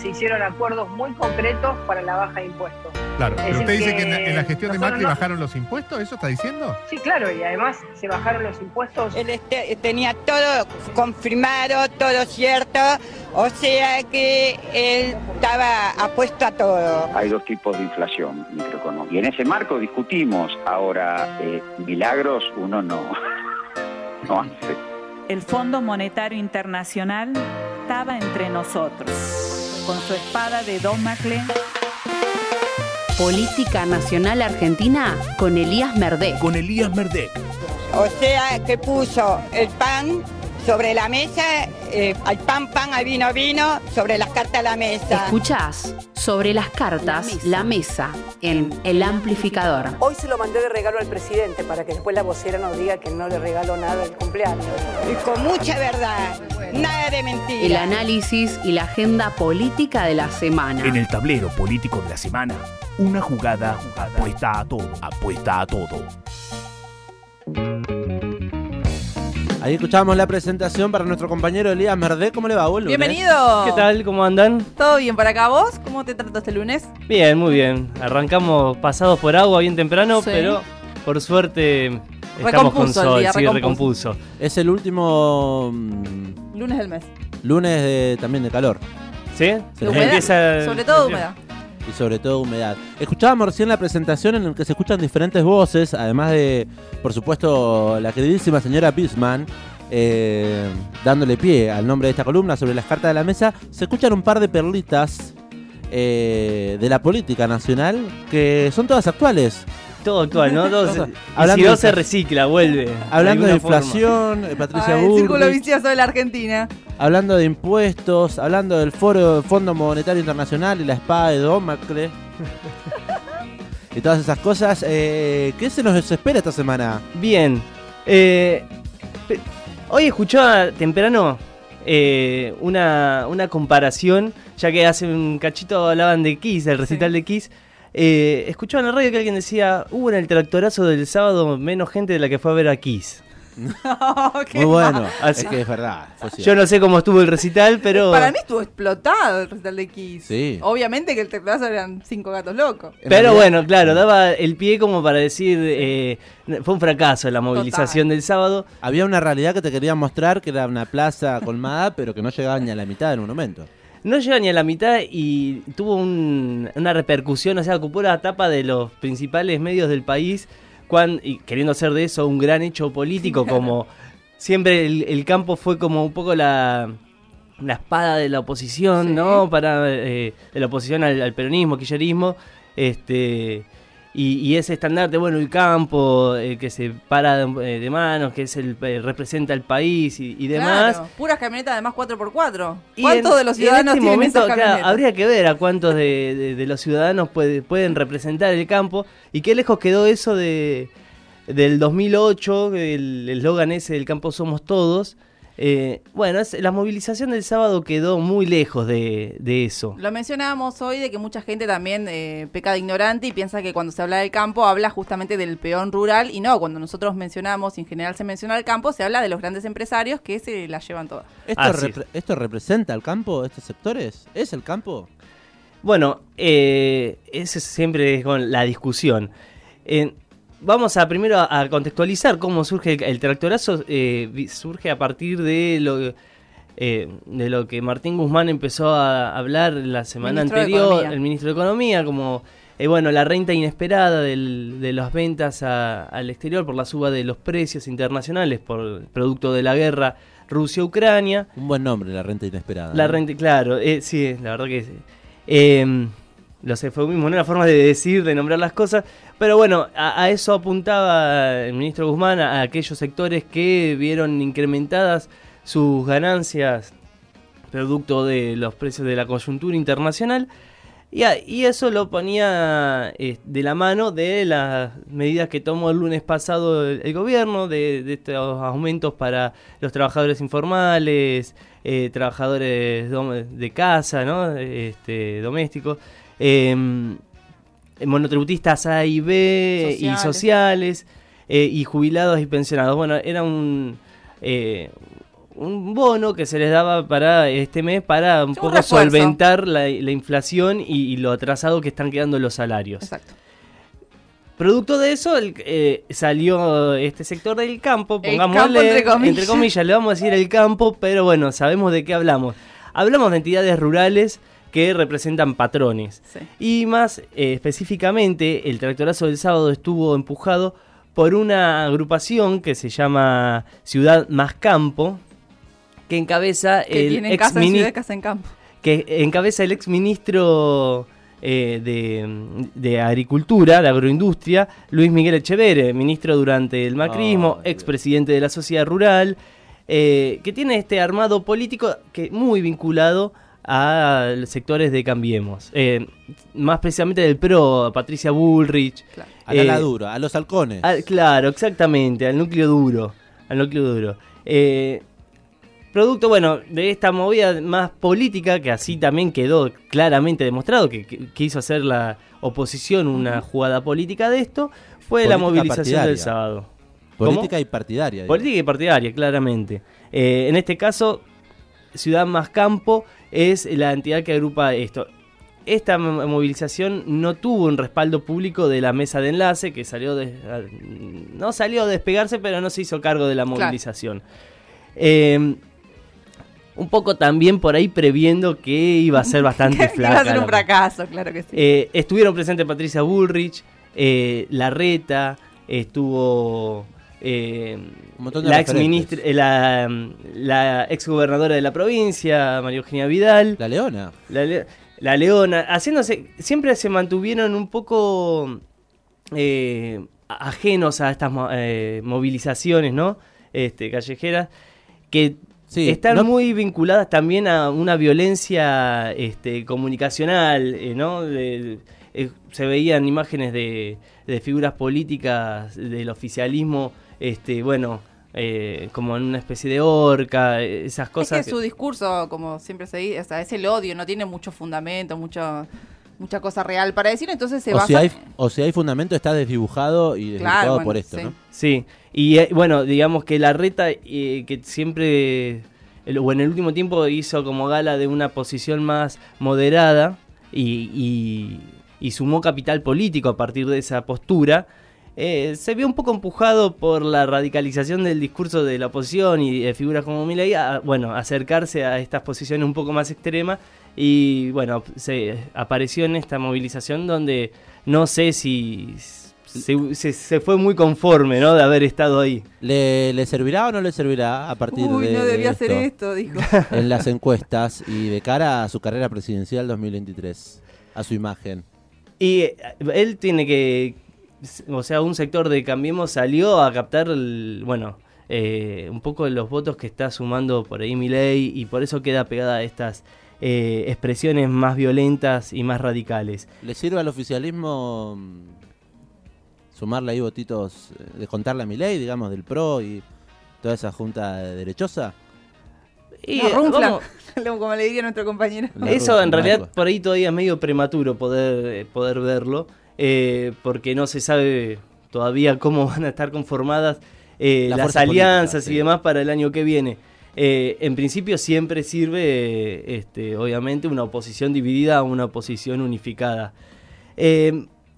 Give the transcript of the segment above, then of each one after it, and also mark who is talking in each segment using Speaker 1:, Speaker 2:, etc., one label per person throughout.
Speaker 1: se hicieron acuerdos muy concretos para la baja de impuestos.
Speaker 2: Claro,
Speaker 1: Es
Speaker 2: pero usted dice que en,
Speaker 1: que
Speaker 2: en la gestión de Macri
Speaker 1: no-
Speaker 2: bajaron los impuestos, ¿eso está diciendo?
Speaker 1: Sí, claro, y además se bajaron los impuestos.
Speaker 3: Él este- tenía todo confirmado, todo cierto, o sea que él estaba apuesto a todo.
Speaker 4: Hay dos tipos de inflación microeconómica. Y en ese marco discutimos. Ahora, eh, milagros uno no, no hace.
Speaker 5: El Fondo Monetario Internacional estaba entre nosotros, con su espada de Domacle.
Speaker 6: Política Nacional Argentina con Elías Merdé.
Speaker 7: Con Elías Merdek.
Speaker 3: O sea que puso el pan sobre la mesa, eh, al pan pan, al vino vino, sobre las cartas a la mesa.
Speaker 6: Escuchás sobre las cartas la mesa, en El Amplificador.
Speaker 8: Hoy se lo mandé de regalo al presidente para que después la vocera nos diga que no le regaló nada el cumpleaños.
Speaker 3: Y con mucha verdad, nada de
Speaker 6: El
Speaker 3: mentira.
Speaker 6: análisis y la agenda política de la semana.
Speaker 7: En el tablero político de la semana, una jugada, apuesta a todo, apuesta a todo.
Speaker 9: Ahí escuchábamos la presentación para nuestro compañero Elías Merdé. ¿Cómo le va, boludo?
Speaker 10: Bienvenido.
Speaker 11: ¿Qué tal? ¿Cómo andan?
Speaker 10: ¿Todo bien por acá vos? ¿Cómo te trato este lunes?
Speaker 11: Bien, muy bien. Arrancamos pasados por agua bien temprano,
Speaker 10: Sí.
Speaker 11: pero por suerte estamos con
Speaker 10: Recompuso el
Speaker 11: sol,
Speaker 10: día,
Speaker 11: sí,
Speaker 10: recompuso.
Speaker 11: recompuso.
Speaker 9: Es el último mm,
Speaker 10: Lunes del mes.
Speaker 9: lunes de- también de calor.
Speaker 11: ¿Sí?
Speaker 9: Sí.
Speaker 10: De humedad.
Speaker 11: Empieza-
Speaker 10: Sobre todo humedad.
Speaker 9: y sobre todo humedad. Escuchábamos recién la presentación en la que se escuchan diferentes voces, además de, por supuesto, la queridísima señora Bisman, eh, dándole pie al nombre de esta columna sobre las cartas de la mesa. Se escuchan un par de perlitas eh, de la política nacional que son todas actuales.
Speaker 11: Todo actual, ¿no? Todo se- y
Speaker 9: Hablando
Speaker 11: si no
Speaker 9: de
Speaker 11: se recicla, vuelve.
Speaker 9: Hablando de inflación, eh, Patricia
Speaker 10: Ah, el círculo vicioso de la Argentina.
Speaker 9: hablando de impuestos, hablando del foro Fondo Monetario Internacional y la espada de Domacle. y todas esas cosas. eh, ¿Qué se nos espera esta semana?
Speaker 11: Bien. Eh, hoy escuchaba temprano eh, una, una comparación, ya que hace un cachito hablaban de Kiss, del recital de Kiss. Eh, escuchaba en la radio que alguien decía, hubo en el tractorazo del sábado menos gente de la que fue a ver a Kiss.
Speaker 9: Muy bueno.
Speaker 11: Así-
Speaker 9: Es que es verdad.
Speaker 11: Yo no sé cómo estuvo el recital, pero...
Speaker 10: Para mí estuvo explotado el recital de Kiss.
Speaker 9: Sí.
Speaker 10: Obviamente que el teclado eran cinco gatos locos.
Speaker 9: En
Speaker 11: Pero
Speaker 9: realidad-
Speaker 11: bueno, claro, daba el pie como para decir, eh, fue un fracaso la movilización del sábado.
Speaker 9: Había una realidad que te quería mostrar, que era una plaza colmada, pero que no llegaba ni a la mitad del monumento.
Speaker 11: No llega ni a la mitad y tuvo un- una repercusión, o sea, ocupó la tapa de los principales medios del país, cuan- y queriendo hacer de eso un gran hecho político, como siempre el, el campo fue como un poco la, la espada de la oposición,
Speaker 10: Sí.
Speaker 11: ¿no? Para, eh, de la oposición al, al peronismo, kirchnerismo, este... Y, y ese estandarte, bueno, el campo, eh, que se para de, eh, de manos, que es el eh, representa al país y, y demás.
Speaker 10: Claro, puras camionetas además 4x4.
Speaker 11: Y
Speaker 10: ¿Cuántos
Speaker 11: en-
Speaker 10: de los
Speaker 11: en
Speaker 10: ciudadanos
Speaker 11: este
Speaker 10: tienen
Speaker 11: momento,
Speaker 10: esas
Speaker 11: claro,
Speaker 10: camionetas?
Speaker 11: habría que ver a cuántos de, de- de los ciudadanos puede- pueden representar el campo y qué lejos quedó eso de del 2008, el eslogan ese del campo somos todos. Eh, bueno, es- la movilización del sábado quedó muy lejos de, de eso.
Speaker 10: Lo mencionábamos hoy de que mucha gente también eh, peca de ignorante y piensa que cuando se habla del campo habla justamente del peón rural y no, cuando nosotros mencionamos y en general se menciona el campo se habla de los grandes empresarios que se la llevan todas.
Speaker 9: ¿Esto,
Speaker 11: Así es.
Speaker 9: repre- ¿Esto representa al campo, estos sectores? ¿Es el campo?
Speaker 11: Bueno, eh, ese siempre es con la discusión. Eh, vamos a primero a, a contextualizar cómo surge el, el tractorazo. eh, surge a partir de lo, eh, de lo que Martín Guzmán empezó a hablar la semana
Speaker 10: Ministro
Speaker 11: anterior, el ministro de Economía, como eh, bueno la renta inesperada del- de las ventas a- al exterior por la suba de los precios internacionales por producto de la guerra Rusia-Ucrania.
Speaker 9: Un buen nombre, la renta inesperada.
Speaker 11: La
Speaker 9: ¿no?
Speaker 11: renta, claro, eh, sí, la verdad que sí. Los eufemismos, ¿no? la forma de decir, de nombrar las cosas. Pero bueno, a, eso apuntaba el ministro Guzmán, a, aquellos sectores que vieron incrementadas sus ganancias producto de los precios de la coyuntura internacional. Y, y eso lo ponía eh, de la mano de las medidas que tomó el lunes pasado el, gobierno, de, estos aumentos para los trabajadores informales, eh, trabajadores de casa, ¿no? este, domésticos, em, monotributistas A y B y
Speaker 10: Sociales.
Speaker 11: sociales, eh, y jubilados y pensionados. Bueno, era un, eh, un bono que se les daba para este mes para un
Speaker 10: un
Speaker 11: poco
Speaker 10: refuerzo.
Speaker 11: solventar la, la inflación y, y lo atrasado que están quedando los salarios.
Speaker 10: Exacto.
Speaker 11: Producto de eso el- eh, salió este sector del campo, pongámosle
Speaker 10: campo, entre comillas.
Speaker 11: le vamos a decir el campo, pero bueno, sabemos de qué hablamos. Hablamos de entidades rurales que representan patrones.
Speaker 10: Sí.
Speaker 11: Y más eh, específicamente, el tractorazo del sábado estuvo empujado por una agrupación que se llama Ciudad Más Campo, que encabeza
Speaker 10: Que
Speaker 11: el
Speaker 10: tienen
Speaker 11: ex
Speaker 10: casa en
Speaker 11: mini-
Speaker 10: ciudad, casa en campo.
Speaker 11: que encabeza el ex ministro eh, de, de Agricultura, de Agroindustria, Luis Miguel Echeverre, ministro durante el macrismo,
Speaker 9: Ay,
Speaker 11: ex presidente de la sociedad rural, eh, que tiene este armado político que muy vinculado a los sectores de Cambiemos. Eh, más precisamente del PRO, a Patricia Bullrich.
Speaker 9: A la
Speaker 11: eh,
Speaker 9: ladura, a los halcones.
Speaker 11: al- claro, exactamente, al núcleo duro. Al núcleo duro. Eh, producto, bueno, de esta movida más política, que así también quedó claramente demostrado que, que quiso hacer la oposición una jugada política de esto, fue la movilización del sábado. ¿Cómo?
Speaker 9: Política y partidaria.
Speaker 11: Política y partidaria, claramente. En este caso, Ciudad Más Campo es la entidad que agrupa esto. Esta mo- movilización no tuvo un respaldo público de la mesa de enlace, que salió de, a- no salió a despegarse, pero no se hizo cargo de la
Speaker 10: Claro.
Speaker 11: movilización. Eh, un poco también por ahí previendo que iba a ser bastante flaca.
Speaker 10: iba a ser un fracaso, claro que sí.
Speaker 11: eh, estuvieron presentes Patricia Bullrich, eh, Larreta, estuvo eh, la ex ministra, eh, la, la ex gobernadora de la provincia, María Eugenia Vidal,
Speaker 9: La leona.
Speaker 11: la, Le- la Leona, haciéndose, siempre se mantuvieron un poco eh, ajenos a estas mo- movilizaciones, ¿no? Este, callejeras, que
Speaker 9: Sí,
Speaker 11: están
Speaker 9: no-
Speaker 11: muy vinculadas también a una violencia este, comunicacional, ¿no? De- eh, se veían imágenes de, de figuras políticas del oficialismo, este, bueno, eh, como en una especie de horca, eh, esas
Speaker 10: Es
Speaker 11: cosas.
Speaker 10: que su discurso, como siempre se dice, o sea, es el odio, no tiene mucho fundamento, mucho, mucha cosa real para decir, entonces se
Speaker 9: O
Speaker 10: basa...
Speaker 9: si, hay, o si hay fundamento, está desdibujado y desdibujado
Speaker 10: Claro, bueno,
Speaker 9: por esto,
Speaker 10: sí.
Speaker 9: ¿no?
Speaker 11: Sí, y eh, bueno, digamos que la reta eh, que siempre, el- o en el último tiempo hizo como gala de una posición más moderada y, y- y sumó capital político a partir de esa postura, eh, se vio un poco empujado por la radicalización del discurso de la oposición y de figuras como Milei a, bueno, acercarse a estas posiciones un poco más extremas y bueno, se apareció en esta movilización donde no sé si se, se- se fue muy conforme, ¿no? De haber estado ahí.
Speaker 9: ¿Le, le servirá o no le servirá a partir
Speaker 10: Uy,
Speaker 9: de
Speaker 10: no debía
Speaker 9: esto,
Speaker 10: hacer esto, dijo.
Speaker 9: en las encuestas y de cara a su carrera presidencial 2023? A su imagen.
Speaker 11: Y eh, él tiene que, o sea, un sector de Cambiemos salió a captar, el- bueno, eh, un poco de los votos que está sumando por ahí Milei y por eso queda pegada a estas eh, expresiones más violentas y más radicales.
Speaker 9: ¿Le sirve al oficialismo mm, sumarle ahí votitos, eh, de contarle a mi ley, digamos, del PRO y toda esa junta derechosa?
Speaker 11: Y
Speaker 10: runfla,
Speaker 11: vamos-
Speaker 10: como le diría nuestro compañero.
Speaker 9: La
Speaker 11: Eso en realidad por ahí todavía es medio prematuro poder, eh, poder verlo, eh, porque no se sabe todavía cómo van a estar conformadas eh,
Speaker 9: Las
Speaker 11: alianzas y
Speaker 9: sí.
Speaker 11: demás para el año que viene. Eh, en principio siempre sirve, este, obviamente, una oposición dividida a una oposición unificada.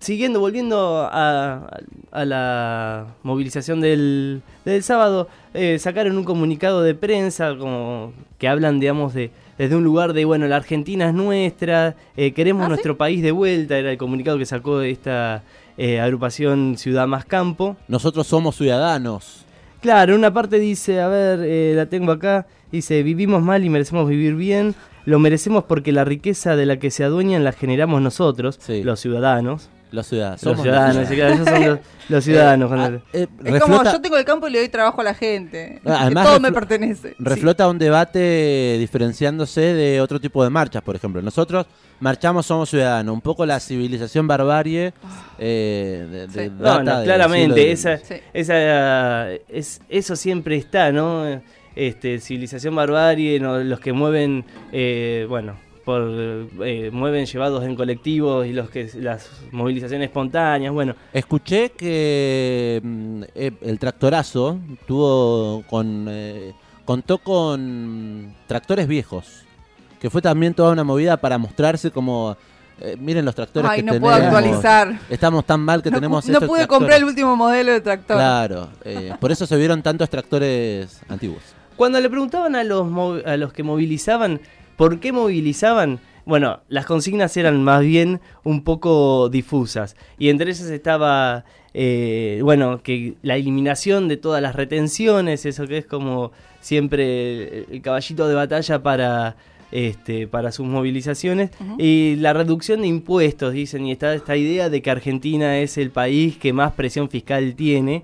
Speaker 11: Siguiendo, volviendo a, a la movilización del, del sábado, eh, sacaron un comunicado de prensa como que hablan, digamos, de desde un lugar de, bueno, la Argentina es nuestra, eh, queremos
Speaker 10: ¿Ah, sí?
Speaker 11: nuestro país de vuelta, era el comunicado que sacó esta eh, agrupación Ciudad Más Campo.
Speaker 9: Nosotros somos ciudadanos.
Speaker 11: Claro, una parte dice, a ver, eh, la tengo acá, dice, vivimos mal y merecemos vivir bien, lo merecemos porque la riqueza de la que se adueñan la generamos nosotros,
Speaker 9: Sí.
Speaker 11: los ciudadanos.
Speaker 9: Los ciudadanos.
Speaker 11: Los ciudadanos, sí, claro, ellos son los, los ciudadanos.
Speaker 9: Eh,
Speaker 11: cuando-
Speaker 9: ah, eh,
Speaker 10: Es como yo tengo el campo y le doy trabajo a la gente.
Speaker 9: Ah, además
Speaker 10: todo me pertenece.
Speaker 9: reflota un debate diferenciándose de otro tipo de marchas, por ejemplo. Nosotros marchamos Somos Ciudadanos, un poco la civilización barbarie eh, de, de-
Speaker 10: Sí.
Speaker 11: No,
Speaker 9: data
Speaker 11: no,
Speaker 9: del
Speaker 11: claramente, esa,
Speaker 10: Sí.
Speaker 11: esa, es, eso siempre está, ¿no? Este, civilización barbarie, ¿no? los que mueven, eh, bueno, por, eh, mueven llevados en colectivos y los que las movilizaciones espontáneas, bueno,
Speaker 9: Escuché que mm, eh, el tractorazo tuvo con, eh, contó con tractores viejos, que fue también toda una movida para mostrarse como... eh, miren los tractores
Speaker 10: Ay,
Speaker 9: que
Speaker 10: no
Speaker 9: tenemos.
Speaker 10: puedo actualizar.
Speaker 9: Estamos tan mal que
Speaker 10: No,
Speaker 9: tenemos
Speaker 10: no pude
Speaker 9: tractores.
Speaker 10: comprar el último modelo de tractor.
Speaker 9: Claro, eh, por eso se vieron tantos tractores antiguos.
Speaker 11: Cuando le preguntaban a los, a los que movilizaban por qué movilizaban, bueno, las consignas eran más bien un poco difusas. Y entre esas estaba, eh, bueno, que la eliminación de todas las retenciones, eso que es como siempre el, caballito de batalla para... Este, para sus movilizaciones y la reducción de impuestos, dicen, y está esta idea de que Argentina es el país que más presión fiscal tiene.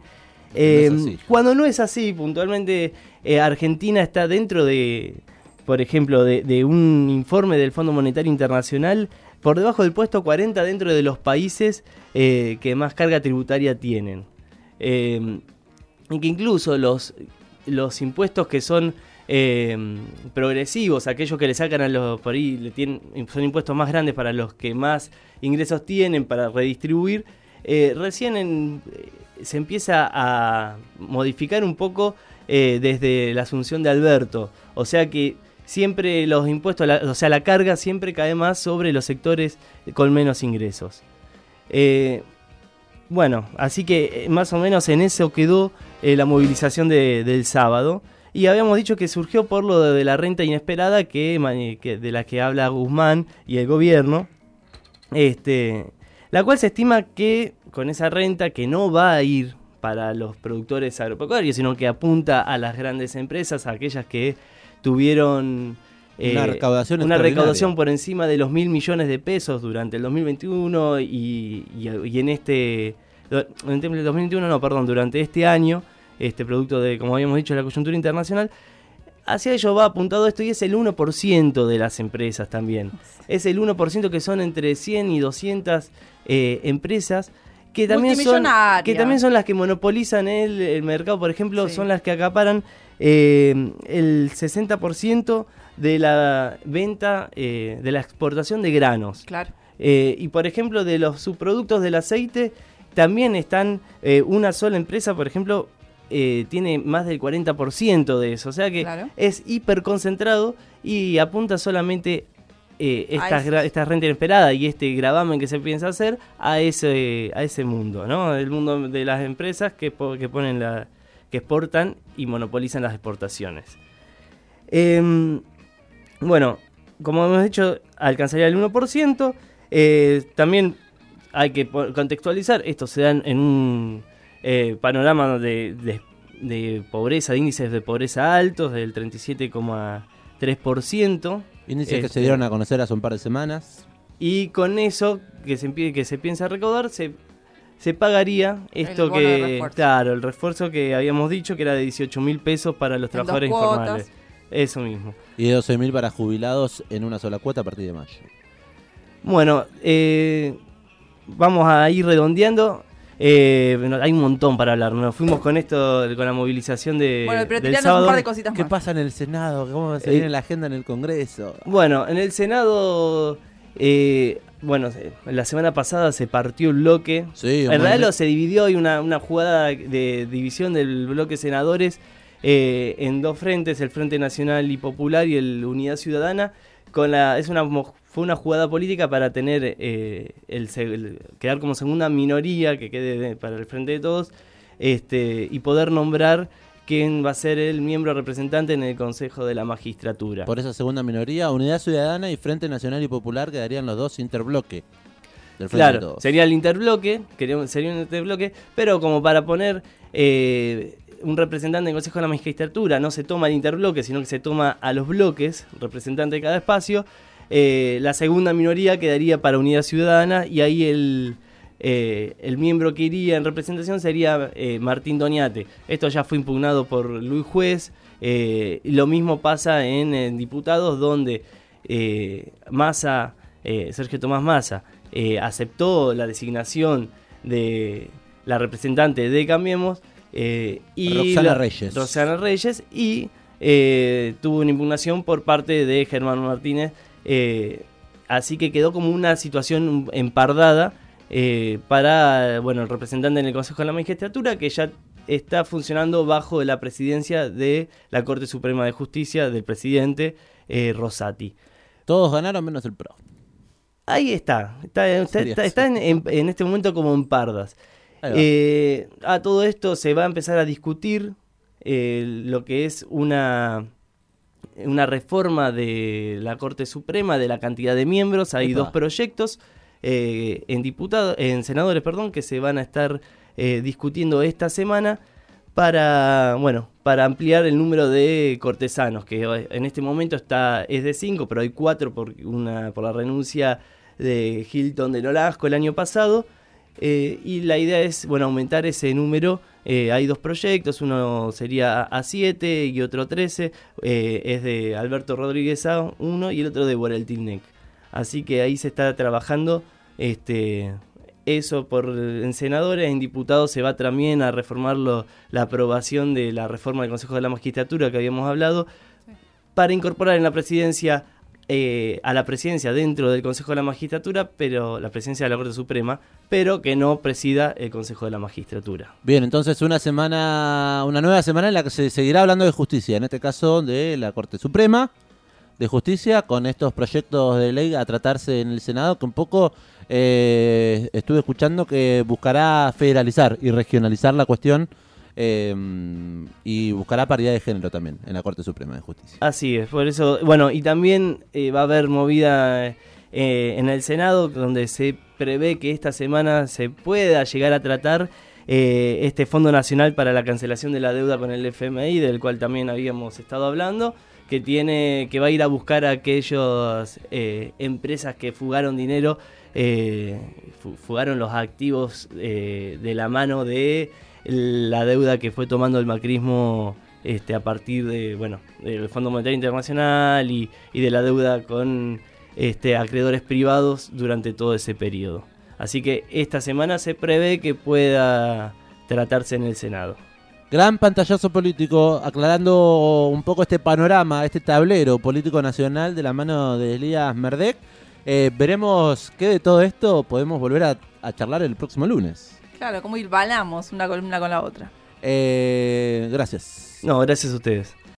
Speaker 11: Eh,
Speaker 9: No así.
Speaker 11: cuando no es así, puntualmente eh, Argentina está dentro de, por ejemplo, de, un informe del Fondo Monetario Internacional, por debajo del puesto 40 dentro de los países eh, que más carga tributaria tienen. Eh, y que incluso los, los impuestos que son eh, progresivos, aquellos que le sacan a los por ahí, le tienen, son impuestos más grandes para los que más ingresos tienen para redistribuir, eh, recién se empieza a modificar un poco desde la asunción de Alberto. O sea que siempre los impuestos, o sea, la carga siempre cae más sobre los sectores con menos ingresos. Eh, bueno, así que eh, más o menos en eso quedó eh, la movilización de- del sábado. Y habíamos dicho que surgió por lo de, la renta inesperada que- de la que habla Guzmán y el gobierno. Este, la cual se estima que con esa renta que no va a ir para los productores agropecuarios, sino que apunta a las grandes empresas, a aquellas que tuvieron
Speaker 9: Una recaudación
Speaker 11: una
Speaker 9: extraordinaria.
Speaker 11: recaudación por encima de los mil millones de pesos durante el 2021 y, y- y en este en el 2021 no, perdón, durante este año, este producto de como habíamos dicho la coyuntura internacional, hacia ello va apuntado esto y es el 1% de las empresas también. Es el 1% que son entre 100 y 200 eh, empresas que también, son, que también son las que monopolizan el, el mercado. Por ejemplo, son las que acaparan eh, el 60% de la venta, eh, de la exportación de granos.
Speaker 10: Claro.
Speaker 11: Eh, y por ejemplo, de los subproductos del aceite, también están una sola empresa, por ejemplo, eh, tiene más del 40% de eso. O sea que
Speaker 10: Claro.
Speaker 11: es hiper concentrado y apunta solamente eh, esta,
Speaker 10: esos.
Speaker 11: gra- esta renta inesperada y este gravamen que se piensa hacer a ese, a ese mundo, ¿no? El mundo de las empresas que, po- que ponen la que exportan y monopolizan las exportaciones. Em, bueno, como hemos dicho, alcanzaría el 1%. eh, también hay que contextualizar, esto se da en- en un eh, panorama de, de- de pobreza, de índices de pobreza altos, del 37,3%.
Speaker 9: Índices que se
Speaker 11: Este,
Speaker 9: dieron a conocer hace un par de semanas.
Speaker 11: y con eso que se, que se piensa recaudar, se, se pagaría esto que. Claro, el refuerzo que habíamos dicho que era de 18 mil pesos para los
Speaker 10: En
Speaker 11: trabajadores informales. Eso mismo.
Speaker 9: Y de 12.000 para jubilados en una sola cuota a partir de mayo.
Speaker 11: Bueno, eh, vamos a ir redondeando. Eh, bueno, hay un montón para hablar. Nos fuimos con esto, con la movilización de,
Speaker 10: Bueno, pero
Speaker 11: del sábado.
Speaker 10: un par de cositas
Speaker 9: ¿Qué
Speaker 10: más.
Speaker 9: pasa en el Senado? ¿Cómo se
Speaker 11: Eh,
Speaker 9: viene la agenda en el Congreso?
Speaker 11: Bueno, en el Senado, eh, bueno, la semana pasada se partió el bloque.
Speaker 9: Sí,
Speaker 11: en
Speaker 9: un
Speaker 11: realidad lo se dividió, hay una, una jugada de división del bloque senadores eh, en dos frentes, el Frente Nacional y Popular y el Unidad Ciudadana. Con la, es una, fue una jugada política para tener eh, el, quedar como segunda minoría que quede de- para el frente de todos este, y poder nombrar quién va a ser el miembro representante en el Consejo de la Magistratura.
Speaker 9: Por esa segunda minoría, Unidad Ciudadana y Frente Nacional y Popular quedarían los dos interbloque. Del Frente de
Speaker 11: Claro,
Speaker 9: Todos.
Speaker 11: sería el interbloque, sería un interbloque, pero como para poner eh, un representante en el Consejo de la Magistratura, no se toma el interbloque, sino que se toma a los bloques, representante de cada espacio, eh, la segunda minoría quedaría para Unidad Ciudadana y ahí el, eh, el miembro que iría en representación sería eh, Martín Doñate. Esto ya fue impugnado por Luis Juez, lo mismo pasa en, en diputados donde Massa, Sergio Tomás Massa, aceptó la designación de la representante de Cambiemos eh, y
Speaker 9: Roxana Reyes.
Speaker 11: Roxana Reyes y eh, tuvo una impugnación por parte de Germán Martínez. eh, así que quedó como una situación empardada para bueno el representante en el Consejo de la Magistratura que ya está funcionando bajo la presidencia de la Corte Suprema de Justicia del presidente Rosati.
Speaker 9: Todos ganaron menos el PRO.
Speaker 11: Ahí está, está, en- en este momento como en pardas. Eh, a todo esto se va a empezar a discutir eh, lo que es una, una reforma de la Corte Suprema, de la cantidad de miembros. Hay
Speaker 9: Epa.
Speaker 11: dos proyectos eh, en diputados, en senadores, perdón, que se van a estar eh, discutiendo esta semana para, bueno, para ampliar el número de cortesanos, que en este momento está, es de 5, pero hay 4 por, una, por la renuncia de Hilton de Nolasco el año pasado. Eh, y la idea es, bueno, aumentar ese número. Eh, hay dos proyectos, uno sería A7 y otro 13. eh, es de Alberto Rodríguez A, uno, y el otro de Borel Tilnec. Así que ahí se está trabajando este, eso por en senadores, en diputados se va también a reformar lo- la aprobación de la reforma del Consejo de la Magistratura que habíamos hablado, para incorporar en la presidencia eh, a la presidencia dentro del Consejo de la Magistratura, pero la presidencia de la Corte Suprema, pero que no presida el Consejo de la Magistratura.
Speaker 9: Bien, entonces una semana, una nueva semana en la que se seguirá hablando de justicia, en este caso de la Corte Suprema de Justicia, con estos proyectos de ley a tratarse en el Senado, que un poco eh, estuve escuchando que buscará federalizar y regionalizar la cuestión eh, y buscará paridad de género también en la Corte Suprema de Justicia.
Speaker 11: Así es, por eso, bueno, y también eh, va a haber movida eh, en el Senado, donde se prevé que esta semana se pueda llegar a tratar eh, este Fondo Nacional para la Cancelación de la Deuda con el FMI, del cual también habíamos estado hablando, que tiene, que va a ir a buscar a aquellas empresas que fugaron dinero, fu- fugaron los activos de la mano de la deuda que fue tomando el macrismo este, a partir de, bueno, del Fondo Monetario Internacional y, y de la deuda con este, acreedores privados durante todo ese periodo. Así que esta semana se prevé que pueda tratarse en el Senado.
Speaker 9: Gran pantallazo político, aclarando un poco este panorama, este tablero político nacional de la mano de Elías Merdek. Eh, veremos qué de todo esto podemos volver a, a charlar el próximo lunes.
Speaker 10: Claro, cómo hilvanamos una columna con la otra.
Speaker 9: Eh, gracias.
Speaker 11: No, gracias a ustedes.